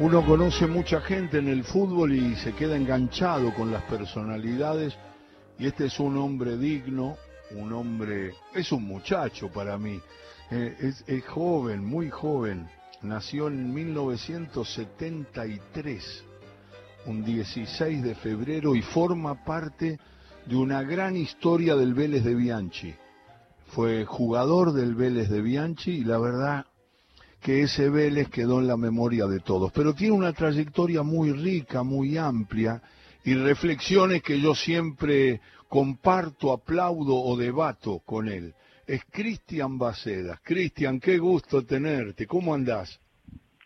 Uno conoce mucha gente en el fútbol y se queda enganchado con las personalidades y este es un hombre digno, un hombre, es un muchacho para mí, eh, es, es joven, muy joven, nació en 1973, un 16 de febrero y forma parte de una gran historia del Vélez de Bianchi. Fue jugador del Vélez de Bianchi y la verdad que ese Vélez quedó en la memoria de todos. Pero tiene una trayectoria muy rica, muy amplia y reflexiones que yo siempre comparto, aplaudo o debato con él. Es Cristian Bacedas. Cristian, qué gusto tenerte. ¿Cómo andás?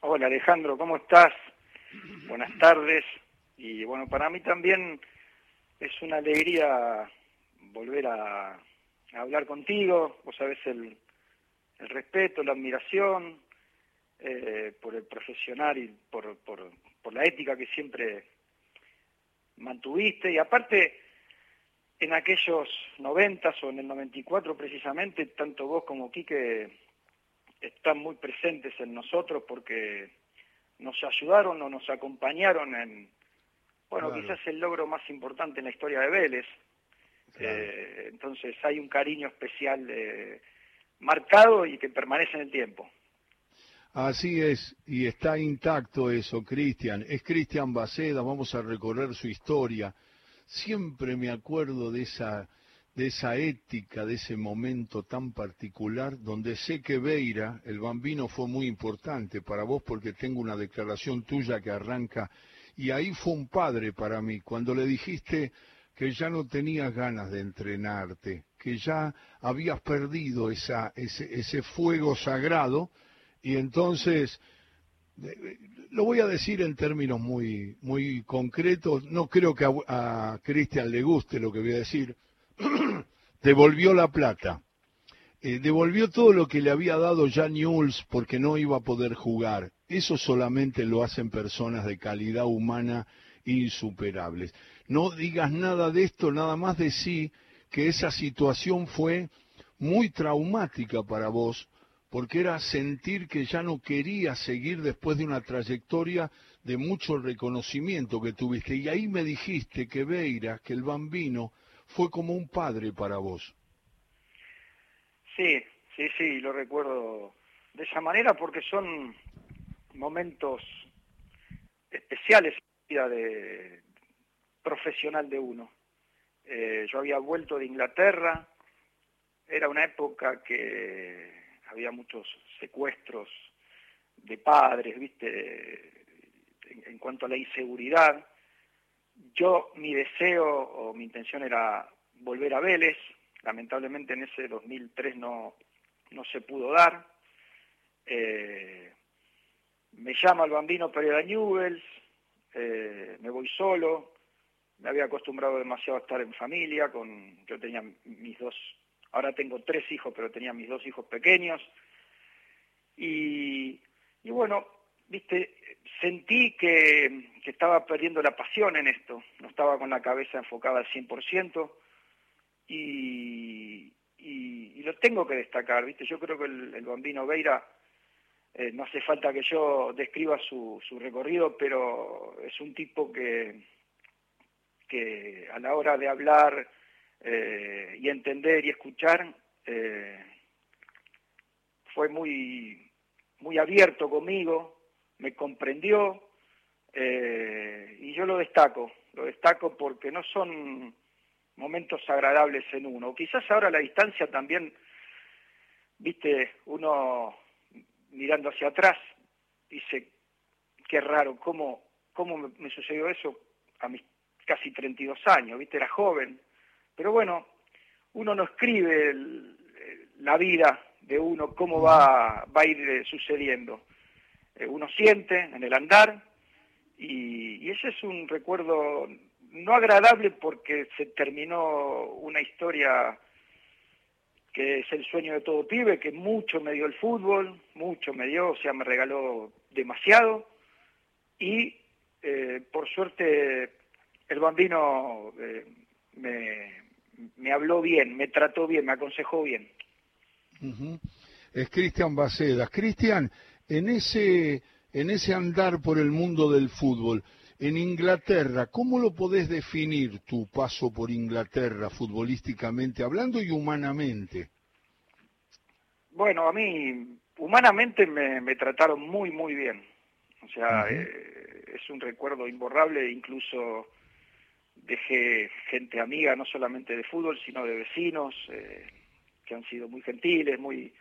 Hola Alejandro, ¿cómo estás? Buenas tardes. Y bueno, para mí también es una alegría volver a, hablar contigo. Vos sabés el, el respeto, la admiración eh, por el profesional y por, por, por la ética que siempre mantuviste. Y aparte, en aquellos noventas o en el 94 precisamente, tanto vos como Quique están muy presentes en nosotros porque nos ayudaron o nos acompañaron en, bueno, quizás el logro más importante en la historia de Vélez. Eh, entonces hay un cariño especial eh, marcado y que permanece en el tiempo. Así es, y está intacto eso, Cristian. Es Cristian Baceda, vamos a recorrer su historia. Siempre me acuerdo de esa, de esa ética, de ese momento tan particular, donde sé que Beira, el bambino, fue muy importante para vos porque tengo una declaración tuya que arranca, y ahí fue un padre para mí, cuando le dijiste que ya no tenías ganas de entrenarte, que ya habías perdido esa, ese, ese fuego sagrado, y entonces, lo voy a decir en términos muy, muy concretos, no creo que a, Cristian le guste lo que voy a decir, devolvió la plata. Eh, devolvió todo lo que le había dado Jan Jules porque no iba a poder jugar. Eso solamente lo hacen personas de calidad humana insuperables. No digas nada de esto, nada más de sí que esa situación fue muy traumática para vos, porque era sentir que ya no quería seguir después de una trayectoria de mucho reconocimiento que tuviste. Y ahí me dijiste que Beira, que el bambino, fue como un padre para vos. Sí, sí, sí, lo recuerdo de esa manera porque son momentos especiales en la vida de, profesional de uno. Eh, yo había vuelto de Inglaterra, era una época que había muchos secuestros de padres, ¿viste? En, cuanto a la inseguridad. Yo, mi deseo o mi intención era volver a Vélez. Lamentablemente en ese 2003 no, no se pudo dar. Eh, me llama el bambino Pereira Newells, eh, me voy solo, me había acostumbrado demasiado a estar en familia, con, yo tenía mis dos Ahora tengo tres hijos, pero tenía mis dos hijos pequeños. Y, bueno, viste, sentí que, estaba perdiendo la pasión en esto. No estaba con la cabeza enfocada al 100%. Y, y, lo tengo que destacar, viste. Yo creo que el, bambino Veira, eh, no hace falta que yo describa su, su recorrido, pero es un tipo que, que a la hora de hablar eh, y entender y escuchar, eh, fue muy, muy abierto conmigo, me comprendió eh, y yo lo destaco, lo destaco porque no son momentos agradables en uno. Quizás ahora la distancia también, viste, uno mirando hacia atrás dice, qué raro, ¿cómo, cómo me sucedió eso a mis casi 32 años? Viste, era joven, pero bueno, uno no escribe la vida de uno, cómo va, va a ir eh, sucediendo. Eh, uno siente en el andar y, ese es un recuerdo no agradable porque se terminó una historia que es el sueño de todo pibe, que mucho me dio el fútbol, mucho me dio, o sea, me regaló demasiado y eh, por suerte el bambino me, me habló bien, me trató bien, me aconsejó bien. Es Cristian Bacedas. Cristian, en ese, en ese andar por el mundo del fútbol, en Inglaterra, ¿cómo lo podés definir tu paso por Inglaterra futbolísticamente hablando y humanamente? Bueno, a mí humanamente me, trataron muy, muy bien. O sea, eh, es un recuerdo imborrable, incluso dejé gente amiga, no solamente de fútbol, sino de vecinos, eh, que han sido muy gentiles, muy,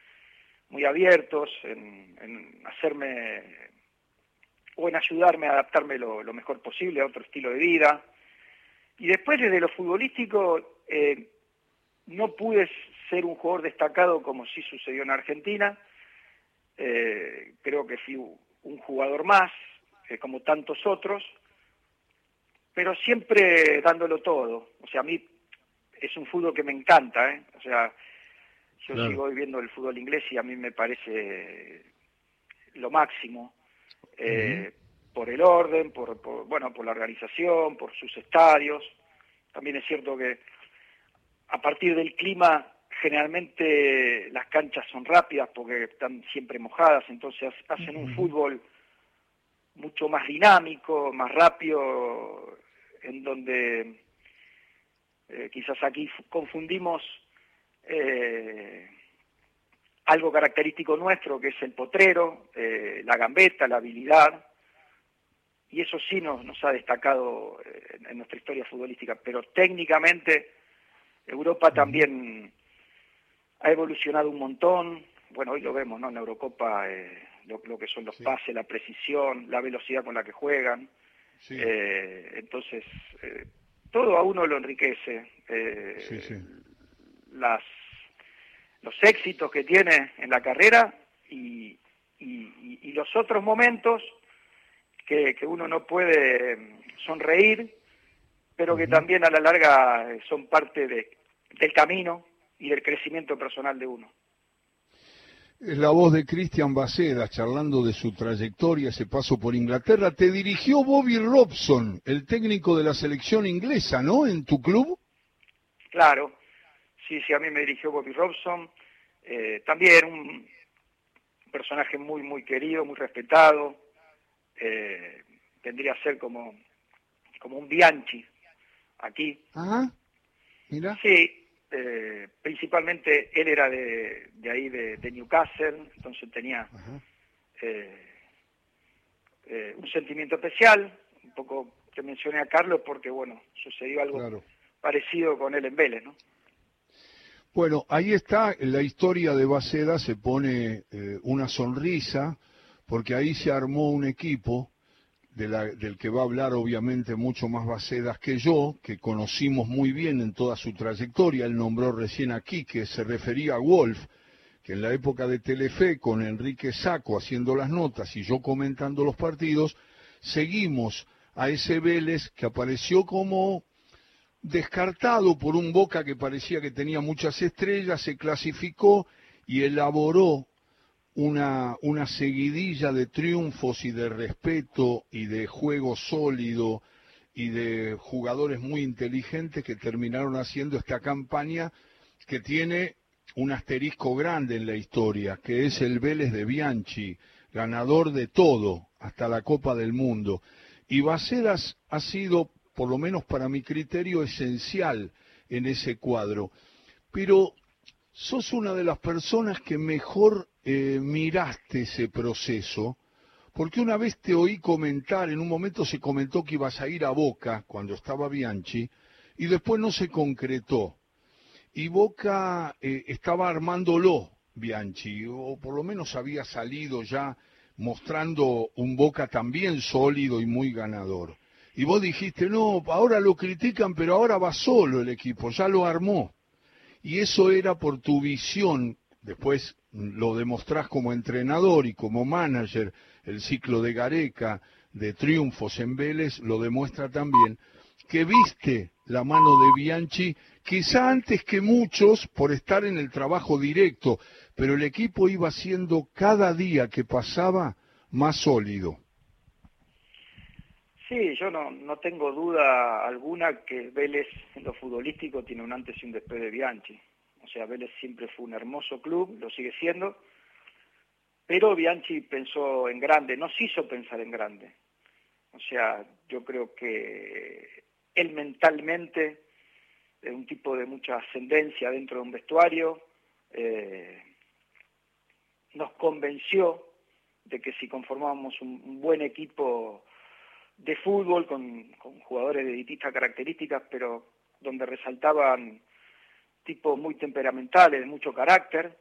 muy abiertos en, hacerme o en ayudarme a adaptarme lo, mejor posible a otro estilo de vida. Y después desde lo futbolístico eh, no pude ser un jugador destacado como sí sucedió en Argentina. Eh, creo que fui un jugador más, como tantos otros, pero siempre dándolo todo. O sea, a mí es un fútbol que me encanta, ¿eh? O sea, yo sigo viviendo el fútbol inglés y a mí me parece lo máximo. Eh, por el orden, por, bueno, por la organización, por sus estadios. También es cierto que a partir del clima generalmente las canchas son rápidas porque están siempre mojadas, entonces hacen un fútbol mucho más dinámico, más rápido, en donde eh, quizás aquí confundimos eh, algo característico nuestro que es el potrero, eh, la gambeta, la habilidad, y eso sí nos, nos ha destacado en, nuestra historia futbolística, pero técnicamente Europa también ha evolucionado un montón, bueno, hoy lo vemos, ¿no? En la Eurocopa, lo, que son los pases, la precisión, la velocidad con la que juegan, eh, entonces, eh, todo a uno lo enriquece. Eh, las, los éxitos que tiene en la carrera y, los otros momentos que, uno no puede sonreír, pero que también a la larga son parte del camino y del crecimiento personal de uno. Es la voz de Cristian Baceda charlando de su trayectoria, ese paso por Inglaterra. Te dirigió Bobby Robson, el técnico de la selección inglesa, ¿no? En tu club. Claro, sí, sí, a mí me dirigió Bobby Robson. Eh, también un personaje muy, muy querido, muy respetado. Eh, tendría a ser como, como un Bianchi aquí. Ajá, mira. Sí, eh, principalmente él era de, ahí, de, Newcastle, entonces tenía eh, eh, un sentimiento especial, un poco te mencioné a Carlos porque, bueno, sucedió algo parecido con él en Vélez, ¿no? Bueno, ahí está, la historia de Baceda se pone una sonrisa, porque ahí se armó un equipo del que va a hablar obviamente mucho más Bacedas que yo, que conocimos muy bien en toda su trayectoria, él nombró recién aquí que se refería a Wolf, que en la época de Telefe, con Enrique Saco haciendo las notas y yo comentando los partidos, seguimos a ese Vélez que apareció como descartado por un Boca que parecía que tenía muchas estrellas, se clasificó y elaboró una, una seguidilla de triunfos y de respeto y de juego sólido y de jugadores muy inteligentes que terminaron haciendo esta campaña que tiene un asterisco grande en la historia, que es el Vélez de Bianchi, ganador de todo, hasta la Copa del Mundo. Y Bacedas ha sido, por lo menos para mi criterio, esencial en ese cuadro. Pero sos una de las personas que mejor eh, miraste ese proceso, porque una vez te oí comentar, en un momento se comentó que ibas a ir a Boca cuando estaba Bianchi, y después no se concretó. Y Boca eh, estaba armándolo, Bianchi, o por lo menos había salido ya mostrando un Boca también sólido y muy ganador. Y vos dijiste, no, ahora lo critican, pero ahora va solo el equipo, ya lo armó. Y eso era por tu visión después lo demostrás como entrenador y como manager, el ciclo de Gareca, de triunfos en Vélez, lo demuestra también, que viste la mano de Bianchi, quizá antes que muchos por estar en el trabajo directo, pero el equipo iba siendo cada día que pasaba más sólido. Sí, yo no, no tengo duda alguna que Vélez en lo futbolístico tiene un antes y un después de Bianchi. O sea, Vélez siempre fue un hermoso club, lo sigue siendo, pero Bianchi pensó en grande, nos hizo pensar en grande. O sea, yo creo que él mentalmente es un tipo de mucha ascendencia dentro de un vestuario, eh, nos convenció de que si conformábamos un, buen equipo de fútbol con, jugadores de distintas características, pero donde resaltaban tipos muy temperamentales, de mucho carácter,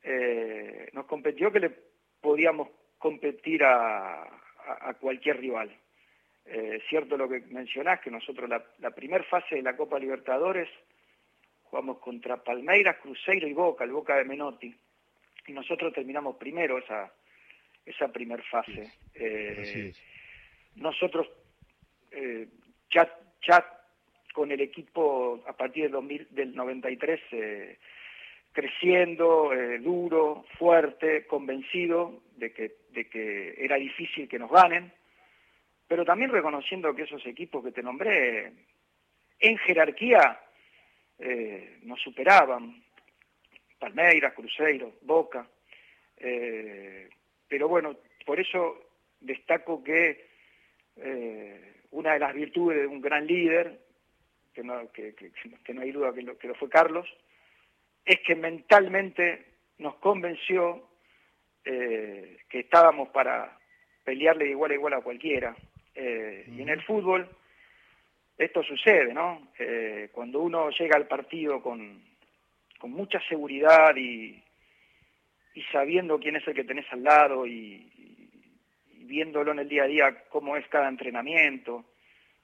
eh, nos competió que le podíamos competir a, cualquier rival. Eh, cierto lo que mencionás, que nosotros la, la primera fase de la Copa Libertadores jugamos contra Palmeiras, Cruzeiro y Boca, el Boca de Menotti, y nosotros terminamos primero esa, esa primer fase. Eh, nosotros eh, ya, con el equipo a partir del, 2000, del 93 eh, creciendo, eh, duro, fuerte, convencido de que, de que era difícil que nos ganen, pero también reconociendo que esos equipos que te nombré en jerarquía eh, nos superaban, Palmeiras, Cruzeiro, Boca, pero bueno, por eso destaco que una de las virtudes de un gran líder, que no, que, no hay duda que lo, que lo fue Carlos, es que mentalmente nos convenció eh, que estábamos para pelearle de igual a igual a cualquiera. Y en el fútbol esto sucede, ¿no? cuando uno llega al partido con, con mucha seguridad y, y sabiendo quién es el que tenés al lado y, viéndolo en el día a día cómo es cada entrenamiento.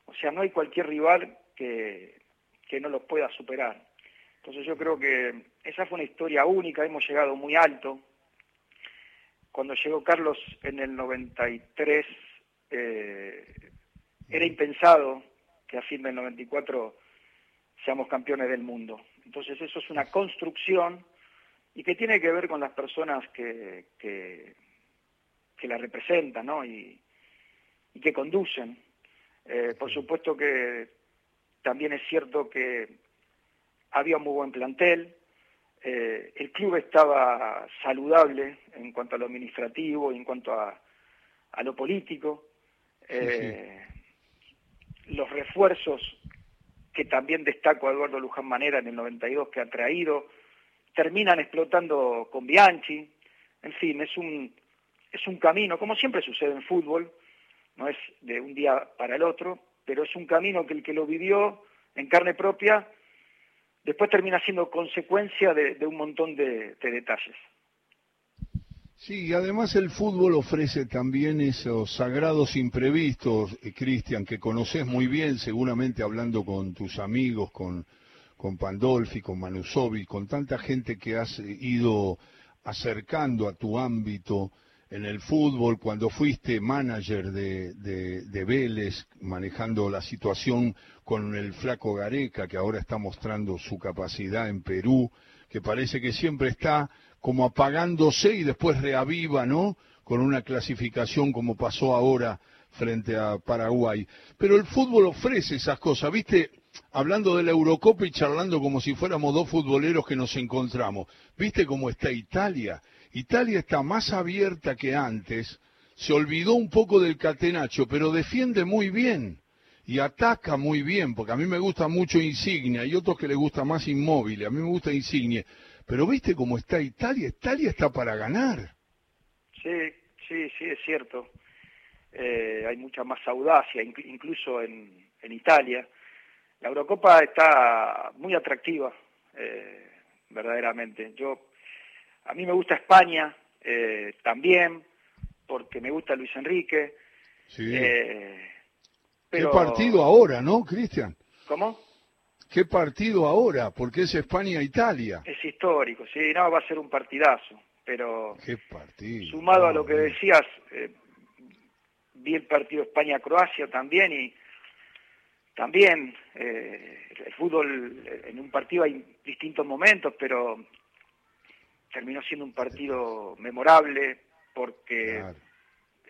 O sea, no hay cualquier rival que, que no los pueda superar. Entonces yo creo que esa fue una historia única, hemos llegado muy alto. Cuando llegó Carlos en el 93, eh, era impensado que a fin del 94 seamos campeones del mundo. Entonces eso es una construcción y que tiene que ver con las personas que, que, la representan ¿no? y, que conducen. Eh, por supuesto que también es cierto que había un muy buen plantel, eh, el club estaba saludable en cuanto a lo administrativo y en cuanto a, a lo político. Eh, los refuerzos que también destaco a Eduardo Luján Manera en el 92 que ha traído, terminan explotando con Bianchi, en fin, es un, es un camino, como siempre sucede en fútbol, no es de un día para el otro, pero es un camino que el que lo vivió en carne propia, después termina siendo consecuencia de, un montón de, detalles. Sí, y además el fútbol ofrece también esos sagrados imprevistos, eh, Cristian, que conoces muy bien, seguramente hablando con tus amigos, con, con Pandolfi, con Manusovi, con tanta gente que has ido acercando a tu ámbito en el fútbol, cuando fuiste manager de, de, Vélez, manejando la situación con el flaco Gareca, que ahora está mostrando su capacidad en Perú, que parece que siempre está como apagándose y después reaviva, ¿no? Con una clasificación como pasó ahora frente a Paraguay. Pero el fútbol ofrece esas cosas, ¿viste? hablando de la Eurocopa y charlando como si fuéramos dos futboleros que nos encontramos. ¿Viste cómo está Italia? Italia está más abierta que antes, se olvidó un poco del catenacho, pero defiende muy bien y ataca muy bien, porque a mí me gusta mucho Insignia y otros que le gusta más Inmóvil, a mí me gusta Insignia. Pero ¿viste cómo está Italia? Italia está para ganar. Sí, sí, sí, es cierto. Eh, hay mucha más audacia, incluso en Italia la Eurocopa está muy atractiva, eh, verdaderamente. Yo, a mí me gusta España eh, también, porque me gusta Luis Enrique. Sí. Eh, ¿Qué partido ahora, no, Cristian? ¿Cómo? ¿Qué partido ahora? Porque es España-Italia. Es histórico, sí, no, va a ser un partidazo, pero... ¿Qué partido? Sumado a lo que decías, vi el partido España-Croacia también y también eh, el fútbol en un partido hay distintos momentos, pero terminó siendo un partido memorable porque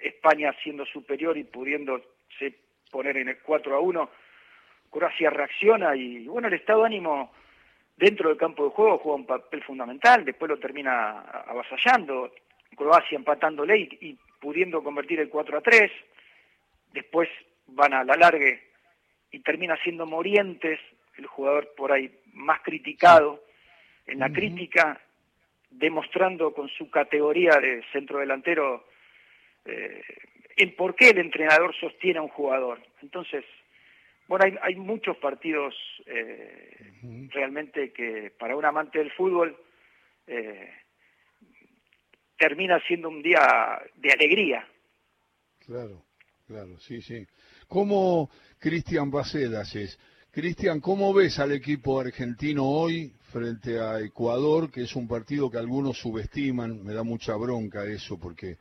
España siendo superior y pudiéndose poner en el 4 a 1, Croacia reacciona y bueno, el estado de ánimo dentro del campo de juego juega un papel fundamental, después lo termina avasallando. Croacia empatándole y, y pudiendo convertir el 4 a 3, después van a la largue y termina siendo Morientes, el jugador por ahí más criticado, en la crítica, demostrando con su categoría de centro delantero eh, el por qué el entrenador sostiene a un jugador. Entonces, bueno, hay, muchos partidos eh, realmente que para un amante del fútbol eh, termina siendo un día de alegría. Claro, claro, sí, sí. ¿Cómo Cristian Bacedas es? Cristian, ¿cómo ves al equipo argentino hoy frente a Ecuador, que es un partido que algunos subestiman? Me da mucha bronca eso porque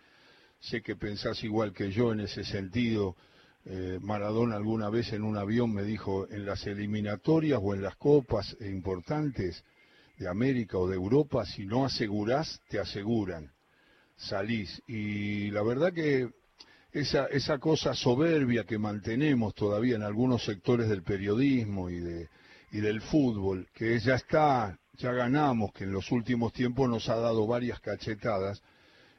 sé que pensás igual que yo en ese sentido. Eh, Maradona alguna vez en un avión me dijo, en las eliminatorias o en las copas importantes de América o de Europa, si no asegurás, te aseguran salís. Y la verdad que esa, esa cosa soberbia que mantenemos todavía en algunos sectores del periodismo y, de, y del fútbol, que ya está, ya ganamos, que en los últimos tiempos nos ha dado varias cachetadas,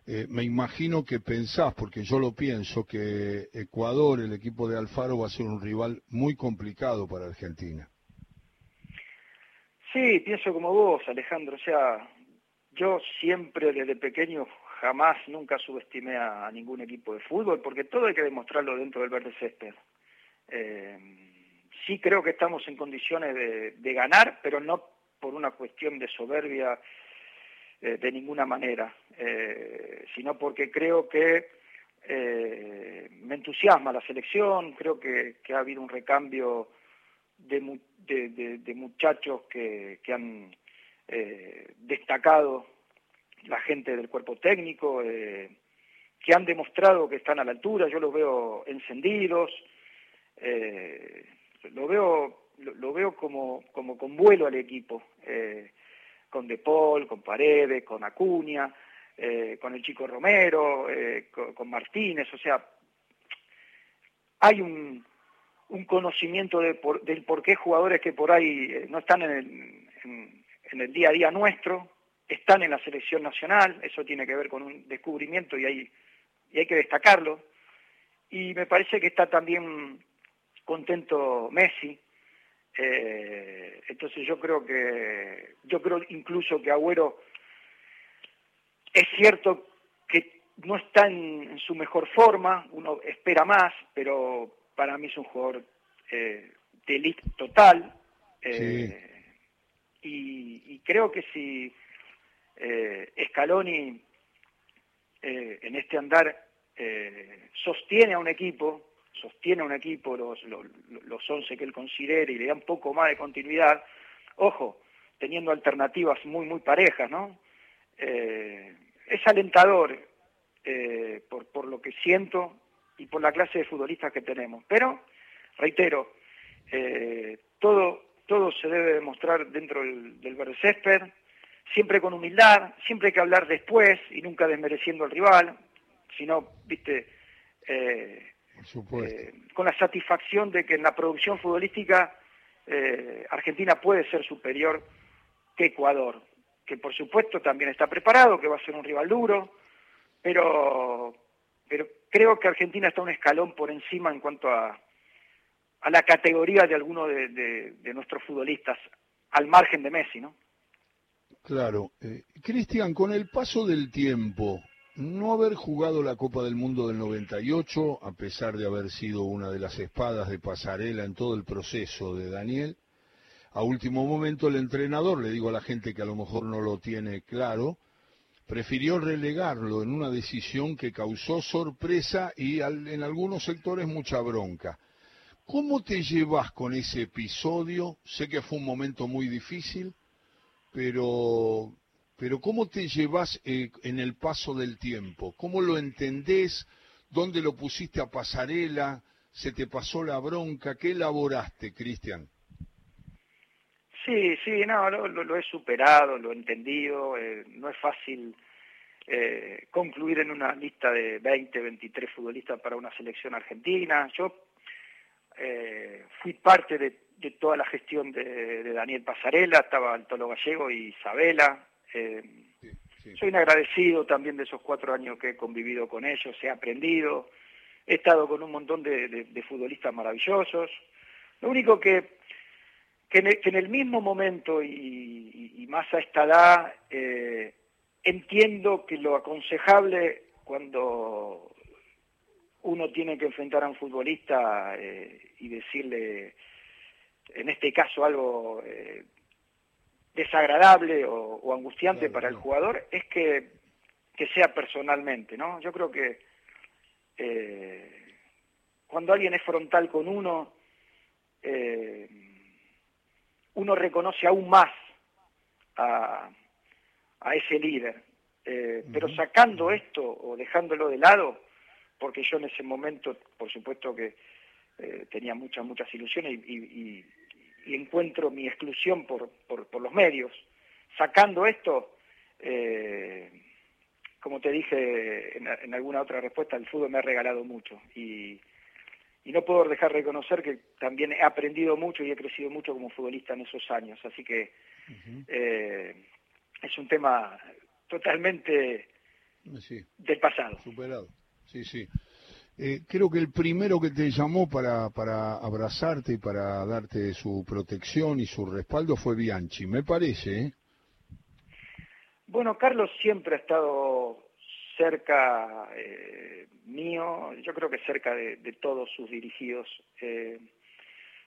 eh, me imagino que pensás, porque yo lo pienso, que Ecuador, el equipo de Alfaro, va a ser un rival muy complicado para Argentina. Sí, pienso como vos, Alejandro. O sea, yo siempre desde pequeño jamás, nunca subestimé a, ningún equipo de fútbol, porque todo hay que demostrarlo dentro del verde césped. Eh, sí creo que estamos en condiciones de, ganar, pero no por una cuestión de soberbia eh, de ninguna manera, eh, sino porque creo que me entusiasma la selección, creo que, ha habido un recambio de, muchachos que han destacado la gente del cuerpo técnico, eh, que han demostrado que están a la altura, yo los veo encendidos, eh, lo veo, lo, veo como, como con vuelo al equipo, eh, con De Paul, con Paredes, con Acuña, con el chico Romero, con, Martínez, o sea, hay un, un conocimiento de del por qué jugadores que por ahí no están en el, en el día a día nuestro, están en la selección nacional, eso tiene que ver con un descubrimiento y hay, y hay que destacarlo. Y me parece que está también contento Messi. Eh, entonces yo creo que, yo creo incluso que Agüero es cierto que no está en, su mejor forma, uno espera más, pero para mí es un jugador eh, de elite total. Eh, y, y, creo que si eh, Scaloni eh, en este andar eh, sostiene a un equipo, sostiene a un equipo los, los, los 11 que él considere y le da un poco más de continuidad, ojo, teniendo alternativas muy, muy parejas, ¿no? Es alentador por, por lo que siento y por la clase de futbolistas que tenemos. Pero, reitero, todo, todo se debe demostrar dentro del, del verde césped, siempre con humildad, siempre hay que hablar después y nunca desmereciendo al rival, sino, viste, eh, eh, con la satisfacción de que en la producción futbolística eh, Argentina puede ser superior que Ecuador, que por supuesto también está preparado, que va a ser un rival duro, pero, pero creo que Argentina está un escalón por encima en cuanto a, a la categoría de algunos de nuestros futbolistas, al margen de Messi, ¿no? Claro. Eh, Cristian, con el paso del tiempo, no haber jugado la Copa del Mundo del 98, a pesar de haber sido una de las espadas de pasarela en todo el proceso de Daniel, a último momento el entrenador, le digo a la gente que a lo mejor no lo tiene claro, prefirió relegarlo en una decisión que causó sorpresa y en algunos sectores mucha bronca. ¿Cómo te llevas con ese episodio? Sé que fue un momento muy difícil, pero, pero ¿cómo te llevas eh, en el paso del tiempo? ¿Cómo lo entendés? ¿Dónde lo pusiste a pasarela? ¿Se te pasó la bronca? ¿Qué elaboraste, Cristian? Sí, sí, no, lo, he superado, lo he entendido, eh, no es fácil eh, concluir en una lista de 20, 23 futbolistas para una selección argentina. Yo fui parte de de toda la gestión de, Daniel Pasarela, estaba el Tolo Gallego y Isabela. Eh, Soy un agradecido también de esos cuatro años que he convivido con ellos, he aprendido, he estado con un montón de, futbolistas maravillosos. Lo único que, que, en, el, mismo momento y, más a esta edad, eh, entiendo que lo aconsejable cuando uno tiene que enfrentar a un futbolista eh, y decirle, en este caso, algo eh, desagradable o, angustiante para el jugador, es que, que, sea personalmente, ¿no? Yo creo que eh, cuando alguien es frontal con uno, uno reconoce aún más a, a ese líder. Pero sacando esto o dejándolo de lado, porque yo en ese momento, por supuesto que eh, tenía muchas, muchas ilusiones y, encuentro mi exclusión por, por, los medios. Sacando esto, eh, como te dije en, alguna otra respuesta, el fútbol me ha regalado mucho y, no puedo dejar de reconocer que también he aprendido mucho y he crecido mucho como futbolista en esos años. Así que eh, es un tema totalmente del pasado. Superado. Sí, sí. Eh, creo que el primero que te llamó para, para abrazarte y para darte su protección y su respaldo fue Bianchi, me parece. ¿eh? Bueno, Carlos siempre ha estado cerca eh, mío, yo creo que cerca de, todos sus dirigidos.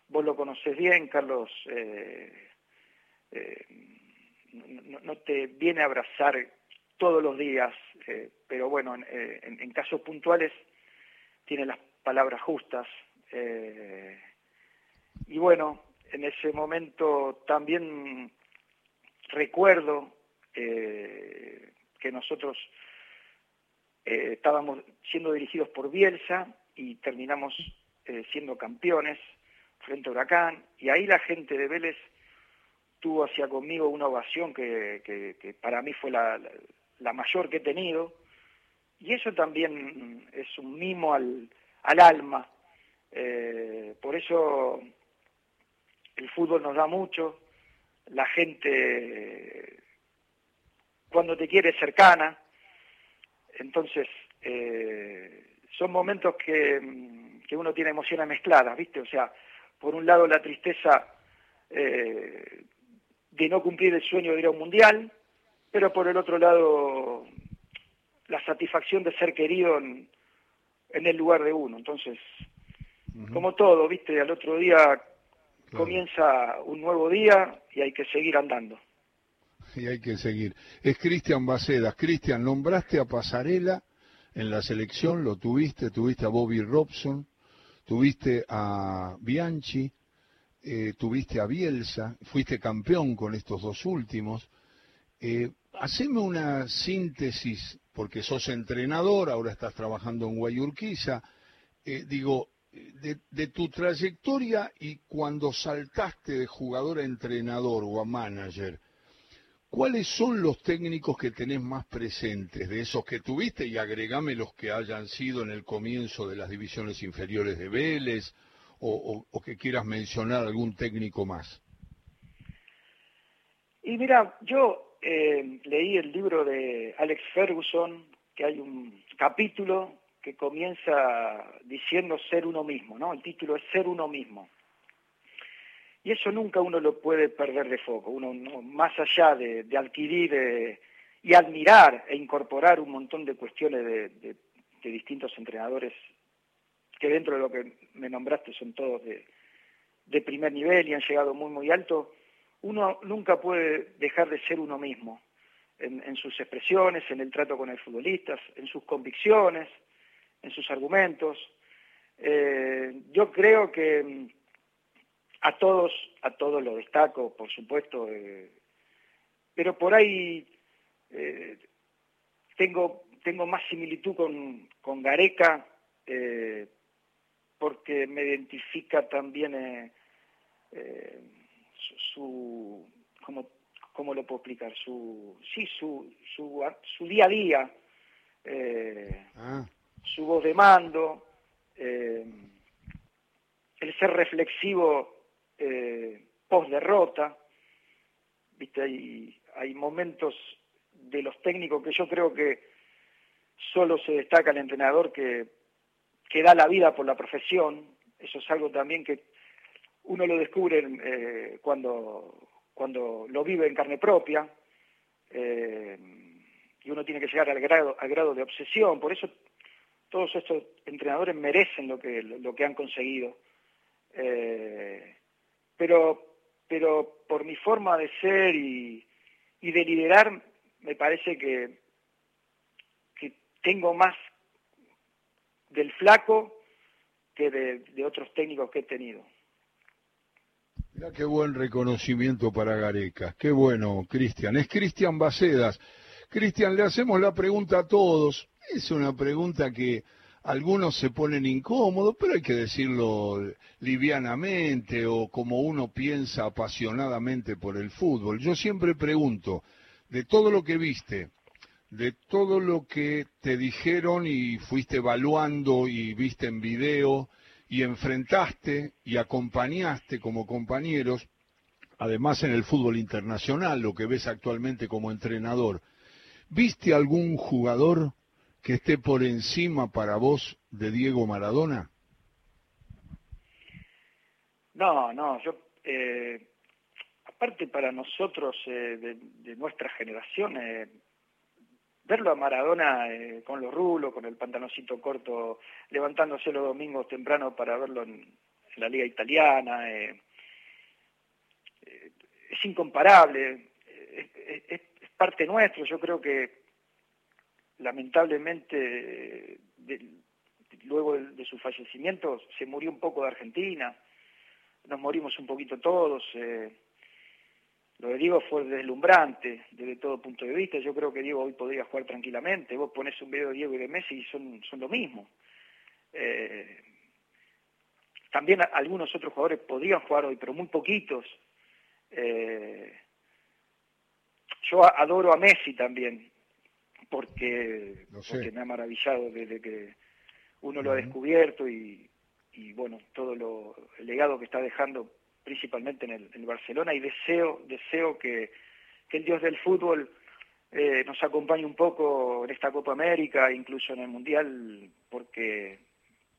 vos lo conoces bien, Carlos no, te viene a abrazar todos los días, pero bueno, en, casos puntuales tiene las palabras justas. Eh, y bueno, en ese momento también recuerdo que nosotros estábamos siendo dirigidos por Bielsa y terminamos siendo campeones frente a Huracán, y ahí la gente de Vélez tuvo hacia conmigo una ovación que, para mí fue la mayor que he tenido, y eso también es un mimo al, al alma. Eh, por eso el fútbol nos da mucho, la gente cuando te quiere cercana, entonces eh, son momentos que, que, uno tiene emociones mezcladas, ¿viste? O sea, por un lado la tristeza eh, de no cumplir el sueño de ir a un mundial, pero por el otro lado la satisfacción de ser querido en, el lugar de uno. Entonces, como todo, viste, al otro día comienza un nuevo día y hay que seguir andando. Y hay que seguir. Es Cristian Bacedas. Cristian, nombraste a Pasarela en la selección, lo tuviste, tuviste a Bobby Robson, tuviste a Bianchi, eh, tuviste a Bielsa, fuiste campeón con estos dos últimos. Eh, haceme una síntesis, porque sos entrenador, ahora estás trabajando en Guayurquiza, eh, digo, de, tu trayectoria y cuando saltaste de jugador a entrenador o a manager, ¿cuáles son los técnicos que tenés más presentes de esos que tuviste y agregame los que hayan sido en el comienzo de las divisiones inferiores de Vélez o que quieras mencionar algún técnico más? Y mira, yo eh, leí el libro de Alex Ferguson, que hay un capítulo que comienza diciendo ser uno mismo, ¿no? El título es Ser uno mismo. Y eso nunca uno lo puede perder de foco. Uno, más allá de, adquirir eh, y admirar e incorporar un montón de cuestiones de, distintos entrenadores, que dentro de lo que me nombraste son todos de primer nivel y han llegado muy, muy alto, uno nunca puede dejar de ser uno mismo en, sus expresiones, en el trato con el futbolistas, en sus convicciones, en sus argumentos. Eh, yo creo que mm, a todos, a todos lo destaco, por supuesto, eh, pero por ahí eh, tengo, tengo más similitud con, con Gareca, porque me identifica también su, ¿cómo, ¿cómo, lo puedo explicar? Su, sí, su, su, su día a día, eh, ah. su voz de mando, eh, el ser reflexivo eh, post derrota, viste, hay, hay momentos de los técnicos que yo creo que solo se destaca el entrenador que, que da la vida por la profesión. Eso es algo también que uno lo descubre eh, cuando, cuando lo vive en carne propia. Eh, y uno tiene que llegar al grado, al grado de obsesión. Por eso todos estos entrenadores merecen lo que, lo que han conseguido. Eh, pero, pero por mi forma de ser y, y de liderar, me parece que, que tengo más del flaco que de, de otros técnicos que he tenido. Mira qué buen reconocimiento para Gareca. Qué bueno, Cristian. Es Cristian Bacedas. Cristian, le hacemos la pregunta a todos. Es una pregunta que algunos se ponen incómodos, pero hay que decirlo livianamente o como uno piensa apasionadamente por el fútbol. Yo siempre pregunto, de todo lo que viste, de todo lo que te dijeron y fuiste evaluando y viste en video y enfrentaste y acompañaste como compañeros, además en el fútbol internacional, lo que ves actualmente como entrenador, ¿viste algún jugador que esté por encima para vos de Diego Maradona? No, no, yo, eh, aparte para nosotros eh, de, nuestra generación, eh, verlo a Maradona con los rulos, con el pantaloncito corto, levantándose los domingos temprano para verlo en, la liga italiana, es incomparable, es parte nuestro, yo creo que lamentablemente luego de, su fallecimiento se murió un poco de Argentina, nos morimos un poquito todos. Eh, lo de Diego fue deslumbrante desde todo punto de vista. Yo creo que Diego hoy podría jugar tranquilamente. Vos pones un video de Diego y de Messi y son, son lo mismo. Eh, también algunos otros jugadores podrían jugar hoy, pero muy poquitos. Eh, yo adoro a Messi también porque, me ha maravillado desde que uno lo ha descubierto y, bueno, todo lo, el legado que está dejando principalmente en el, Barcelona y deseo, deseo que, el Dios del fútbol eh, nos acompañe un poco en esta Copa América, incluso en el Mundial, porque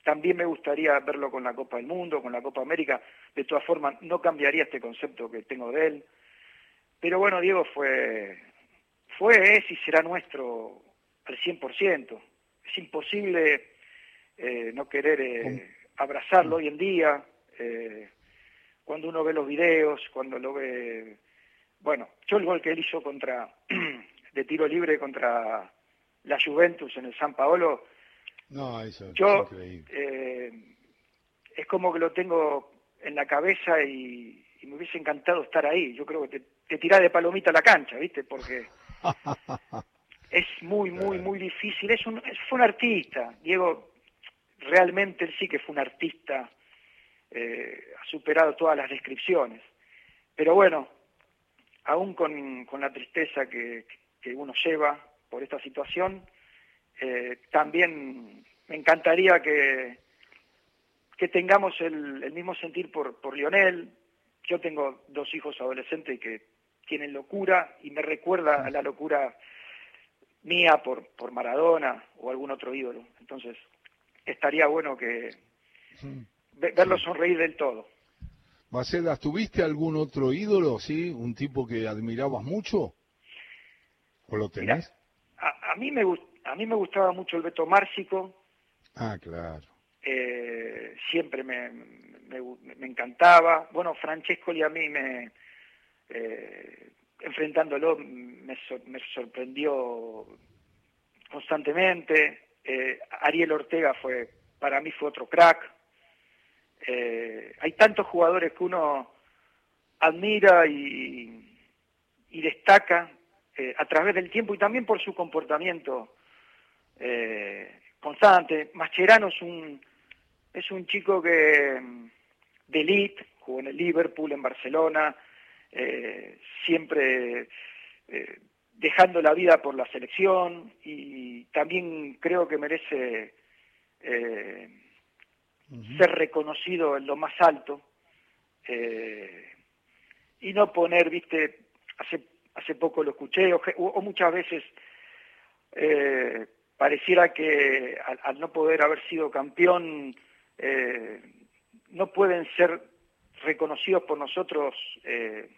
también me gustaría verlo con la Copa del Mundo, con la Copa América. De todas formas, no cambiaría este concepto que tengo de él. Pero bueno, Diego fue fue, es y será nuestro al 100%. Es imposible eh, no querer eh, abrazarlo hoy en día, eh, cuando uno ve los videos, cuando lo ve... Bueno, yo el gol que él hizo contra, de tiro libre contra la Juventus en el San Paolo, no, eso yo, es como que lo tengo en la cabeza y, me hubiese encantado estar ahí. Yo creo que te, te tirás de palomita a la cancha, ¿viste? Porque es muy, muy, muy difícil. Es un, fue un artista. Diego, realmente él sí que fue un artista. Eh, ha superado todas las descripciones. Pero bueno, aún con, con la tristeza que, que, uno lleva por esta situación, eh, también me encantaría que, que tengamos el, el mismo sentir por, por Lionel. Yo tengo dos hijos adolescentes que tienen locura y me recuerda a la locura mía por, por Maradona o algún otro ídolo. Entonces, estaría bueno que verlo sonreír del todo. Macedas, ¿tuviste algún otro ídolo, sí? ¿Un tipo que admirabas mucho? ¿O lo tenés? a, mí me, a mí me gustaba mucho el Beto Márcico. Ah, claro. Eh, siempre me, me, me, encantaba. Bueno, Francesco y a mí me, eh, enfrentándolo me, sorprendió constantemente. Eh, Ariel Ortega fue, para mí fue otro crack. Eh, hay tantos jugadores que uno admira y, destaca a través del tiempo y también por su comportamiento constante. Mascherano es un, es un chico que de elite, jugó en el Liverpool, en Barcelona, eh, siempre eh, dejando la vida por la selección y también creo que merece eh, ser reconocido en lo más alto y no poner, viste, hace hace poco lo escuché, o, muchas veces eh, pareciera que al, no poder haber sido campeón, eh, no pueden ser reconocidos por nosotros eh,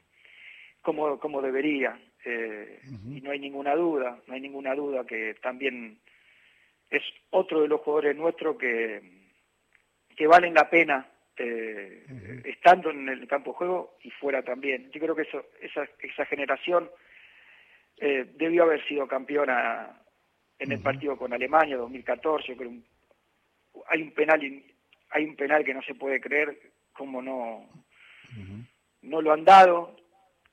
como, como debería. Y no hay ninguna duda, no hay ninguna duda que también es otro de los jugadores nuestros que, que valen la pena eh, estando en el campo de juego y fuera también. Yo creo que eso, esa, esa generación eh, debió haber sido campeona en el partido con Alemania 2014. Creo hay un penal hay un penal que no se puede creer como no no lo han dado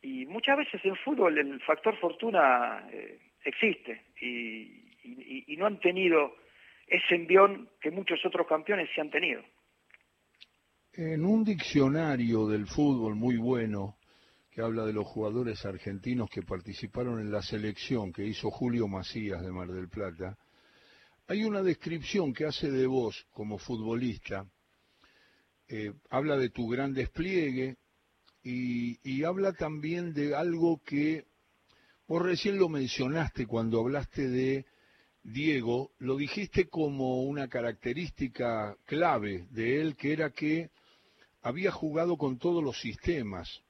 y muchas veces en fútbol el factor fortuna eh, existe y, y, no han tenido ese envión que muchos otros campeones sí han tenido. En un diccionario del fútbol muy bueno, que habla de los jugadores argentinos que participaron en la selección que hizo Julio Macías de Mar del Plata, hay una descripción que hace de vos como futbolista, eh, habla de tu gran despliegue y, y habla también de algo que vos recién lo mencionaste cuando hablaste de Diego, lo dijiste como una característica clave de él, que era que había jugado con todos los sistemas,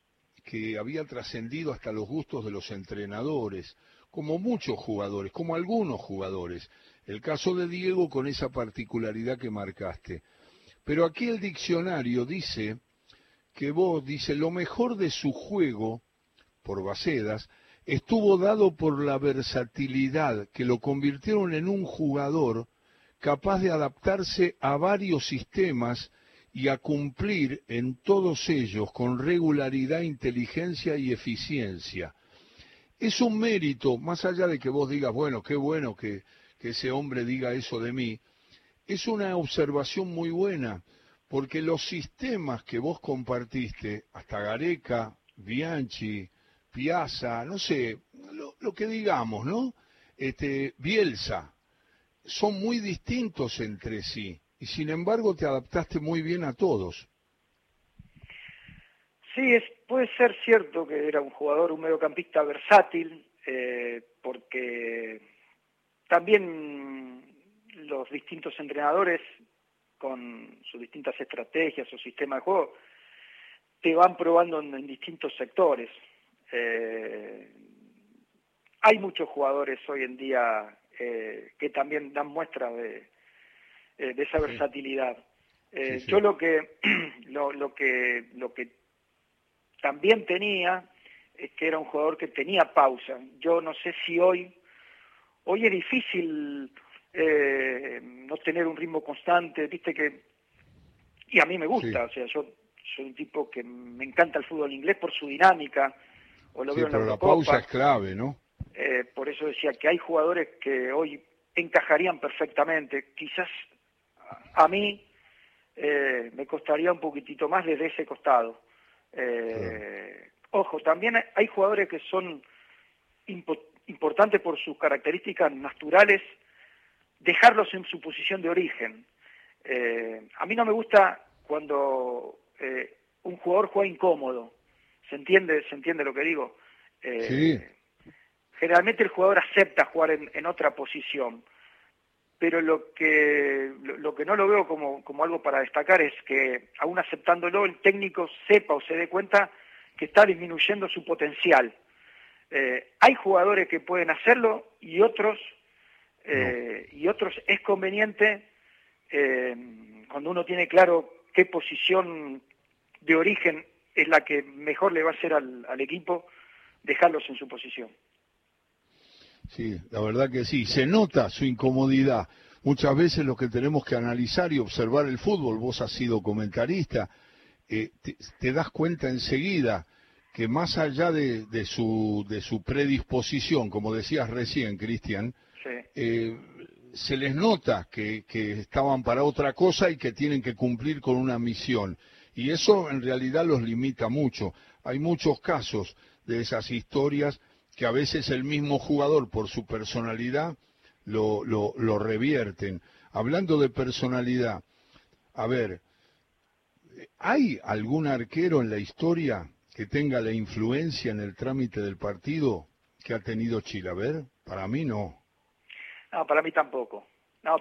que había trascendido hasta los gustos de los entrenadores, como muchos jugadores, como algunos jugadores. El caso de Diego con esa particularidad que marcaste. Pero aquí el diccionario dice que vos, dice, lo mejor de su juego, por Bacedas, estuvo dado por la versatilidad que lo convirtieron en un jugador capaz de adaptarse a varios sistemas y a cumplir en todos ellos con regularidad, inteligencia y eficiencia. Es un mérito, más allá de que vos digas, bueno, qué bueno que, ese hombre diga eso de mí, es una observación muy buena, porque los sistemas que vos compartiste, hasta Gareca, Bianchi, Piazza, no sé, lo, lo que digamos, ¿no? Este, Bielsa, son muy distintos entre sí y sin embargo te adaptaste muy bien a todos. Sí, es, puede ser cierto que era un jugador, un mediocampista versátil, eh, porque también los distintos entrenadores, con sus distintas estrategias o sistemas de juego, te van probando en, distintos sectores. Eh, hay muchos jugadores hoy en día eh, que también dan muestra de, eh, de esa versatilidad. Eh, yo lo que, lo, que, lo que también tenía es que era un jugador que tenía pausa. Yo no sé si hoy, hoy es difícil eh, no tener un ritmo constante, viste que, y a mí me gusta, o sea, yo soy un tipo que me encanta el fútbol inglés por su dinámica, o lo veo en pero la, pausa es clave, ¿no? por eso decía que hay jugadores que hoy encajarían perfectamente, quizás a mí eh, me costaría un poquitito más desde ese costado. Eh, ojo, también hay jugadores que son importantes por sus características naturales, dejarlos en su posición de origen. Eh, a mí no me gusta cuando un jugador juega incómodo. ¿Se entiende, ¿Se entiende lo que digo? sí. Generalmente el jugador acepta jugar en otra posición pero lo que, lo, que no lo veo como, como algo para destacar es que, aún aceptándolo, el técnico sepa o se dé cuenta que está disminuyendo su potencial. Eh, hay jugadores que pueden hacerlo y otros, eh, y otros es conveniente, eh, cuando uno tiene claro qué posición de origen es la que mejor le va a hacer al, al equipo, dejarlos en su posición. Sí, la verdad que sí. Se nota su incomodidad. Muchas veces lo que tenemos que analizar y observar el fútbol, vos has sido comentarista, eh, te, das cuenta enseguida que más allá de, su, de su predisposición, como decías recién, Cristian, eh, se les nota que, que estaban para otra cosa y que tienen que cumplir con una misión. Y eso en realidad los limita mucho. Hay muchos casos de esas historias que a veces el mismo jugador, por su personalidad, lo, lo, revierten. Hablando de personalidad, a ver, ¿hay algún arquero en la historia que tenga la influencia en el trámite del partido que ha tenido Chilaver? Para mí no. No, para mí tampoco. No,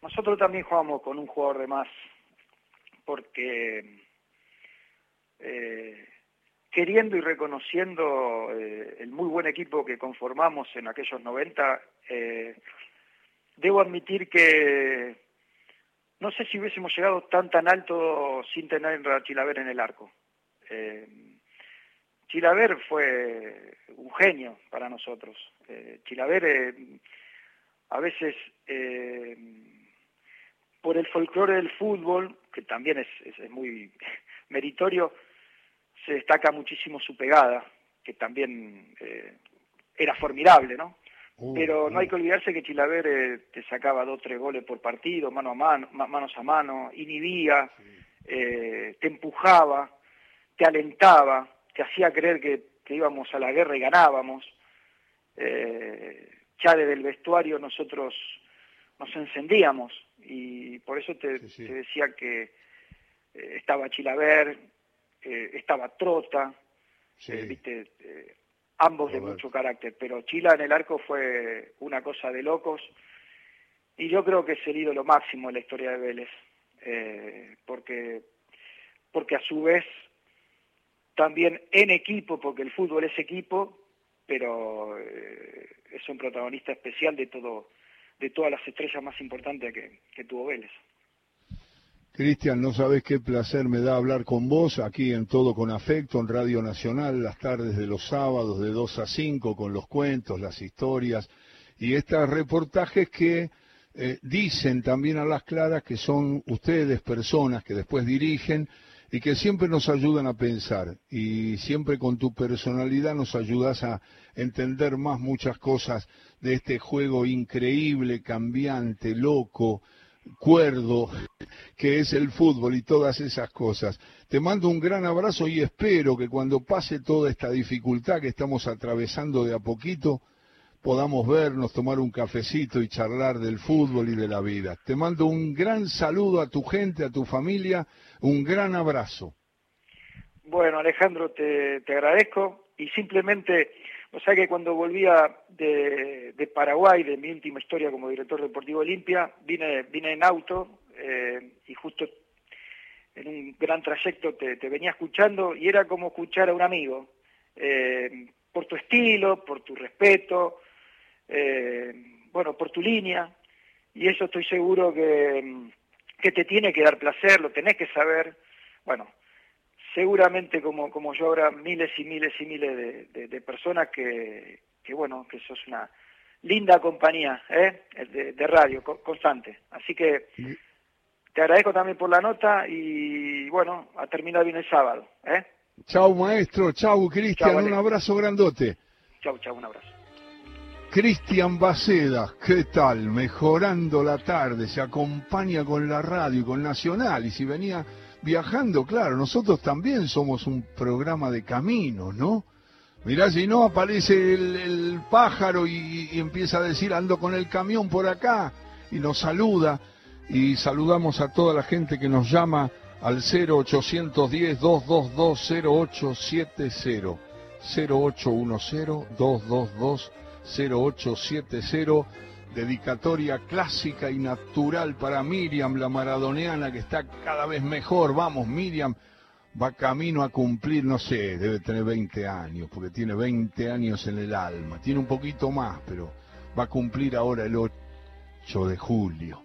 nosotros también jugamos con un jugador de más, porque eh, queriendo y reconociendo eh, el muy buen equipo que conformamos en aquellos 90, eh, debo admitir que no sé si hubiésemos llegado tan tan alto sin tener a Chilaver en el arco. Eh, Chilaver fue un genio para nosotros. Chilaver a veces por el folclore del fútbol, que también es, muy meritorio, se destaca muchísimo su pegada, que también era formidable, ¿no? Uh, Pero no hay uh. que olvidarse que Chilaver te sacaba dos o tres goles por partido, mano a mano, manos a mano, inhibía, te empujaba, te alentaba, te hacía creer que, íbamos a la guerra y ganábamos. Eh, ya desde el vestuario nosotros nos encendíamos y por eso te, decía que eh, estaba Chilaver, eh, estaba Trota, viste, ambos de mucho carácter, pero Chila en el arco fue una cosa de locos y yo creo que es el ídolo máximo en la historia de Vélez, porque, porque a su vez también en equipo, porque el fútbol es equipo, pero eh, es un protagonista especial de todo de todas las estrellas más importantes que, tuvo Vélez. Cristian, no sabes qué placer me da hablar con vos aquí en Todo con Afecto, en Radio Nacional, las tardes de los sábados de 2 a 5, con los cuentos, las historias y estos reportajes que eh, dicen también a las claras que son ustedes personas que después dirigen y que siempre nos ayudan a pensar. Y siempre con tu personalidad nos ayudas a entender más muchas cosas de este juego increíble, cambiante, loco, cuerdo, que es el fútbol y todas esas cosas. Te mando un gran abrazo y espero que cuando pase toda esta dificultad que estamos atravesando de a poquito, podamos vernos, tomar un cafecito y charlar del fútbol y de la vida. Te mando un gran saludo a tu gente, a tu familia un gran abrazo. Bueno, Alejandro, te, agradezco y simplemente, o sea que cuando volvía de, Paraguay, de mi última historia como director deportivo Olimpia, vine, vine en auto eh, y justo en un gran trayecto te, venía escuchando y era como escuchar a un amigo, eh, por tu estilo, por tu respeto, eh, bueno, por tu línea, y eso estoy seguro que que te tiene que dar placer, lo tenés que saber. Bueno, seguramente como, como yo habrá miles y miles y miles de, personas que, que, bueno, que sos una linda compañía ¿eh? de, radio constante. Así que te agradezco también por la nota y bueno, a terminar bien el sábado. ¿eh? Chau maestro, chau Cristian, un abrazo grandote. Chau, chau, un abrazo. Cristian Baceda, ¿qué tal? Mejorando la tarde, se acompaña con la radio y con Nacional. Y si venía viajando, claro, nosotros también somos un programa de camino, ¿no? Mirá, si no aparece el, pájaro y, empieza a decir ando con el camión por acá y nos saluda. Y saludamos a toda la gente que nos llama al 0810-222-0870. 0810-222. 0870, dedicatoria clásica y natural para Miriam, la maradoniana, que está cada vez mejor. Vamos, Miriam va camino a cumplir, no sé, debe tener 20 años, porque tiene 20 años en el alma. Tiene un poquito más, pero va a cumplir ahora el 8 de julio.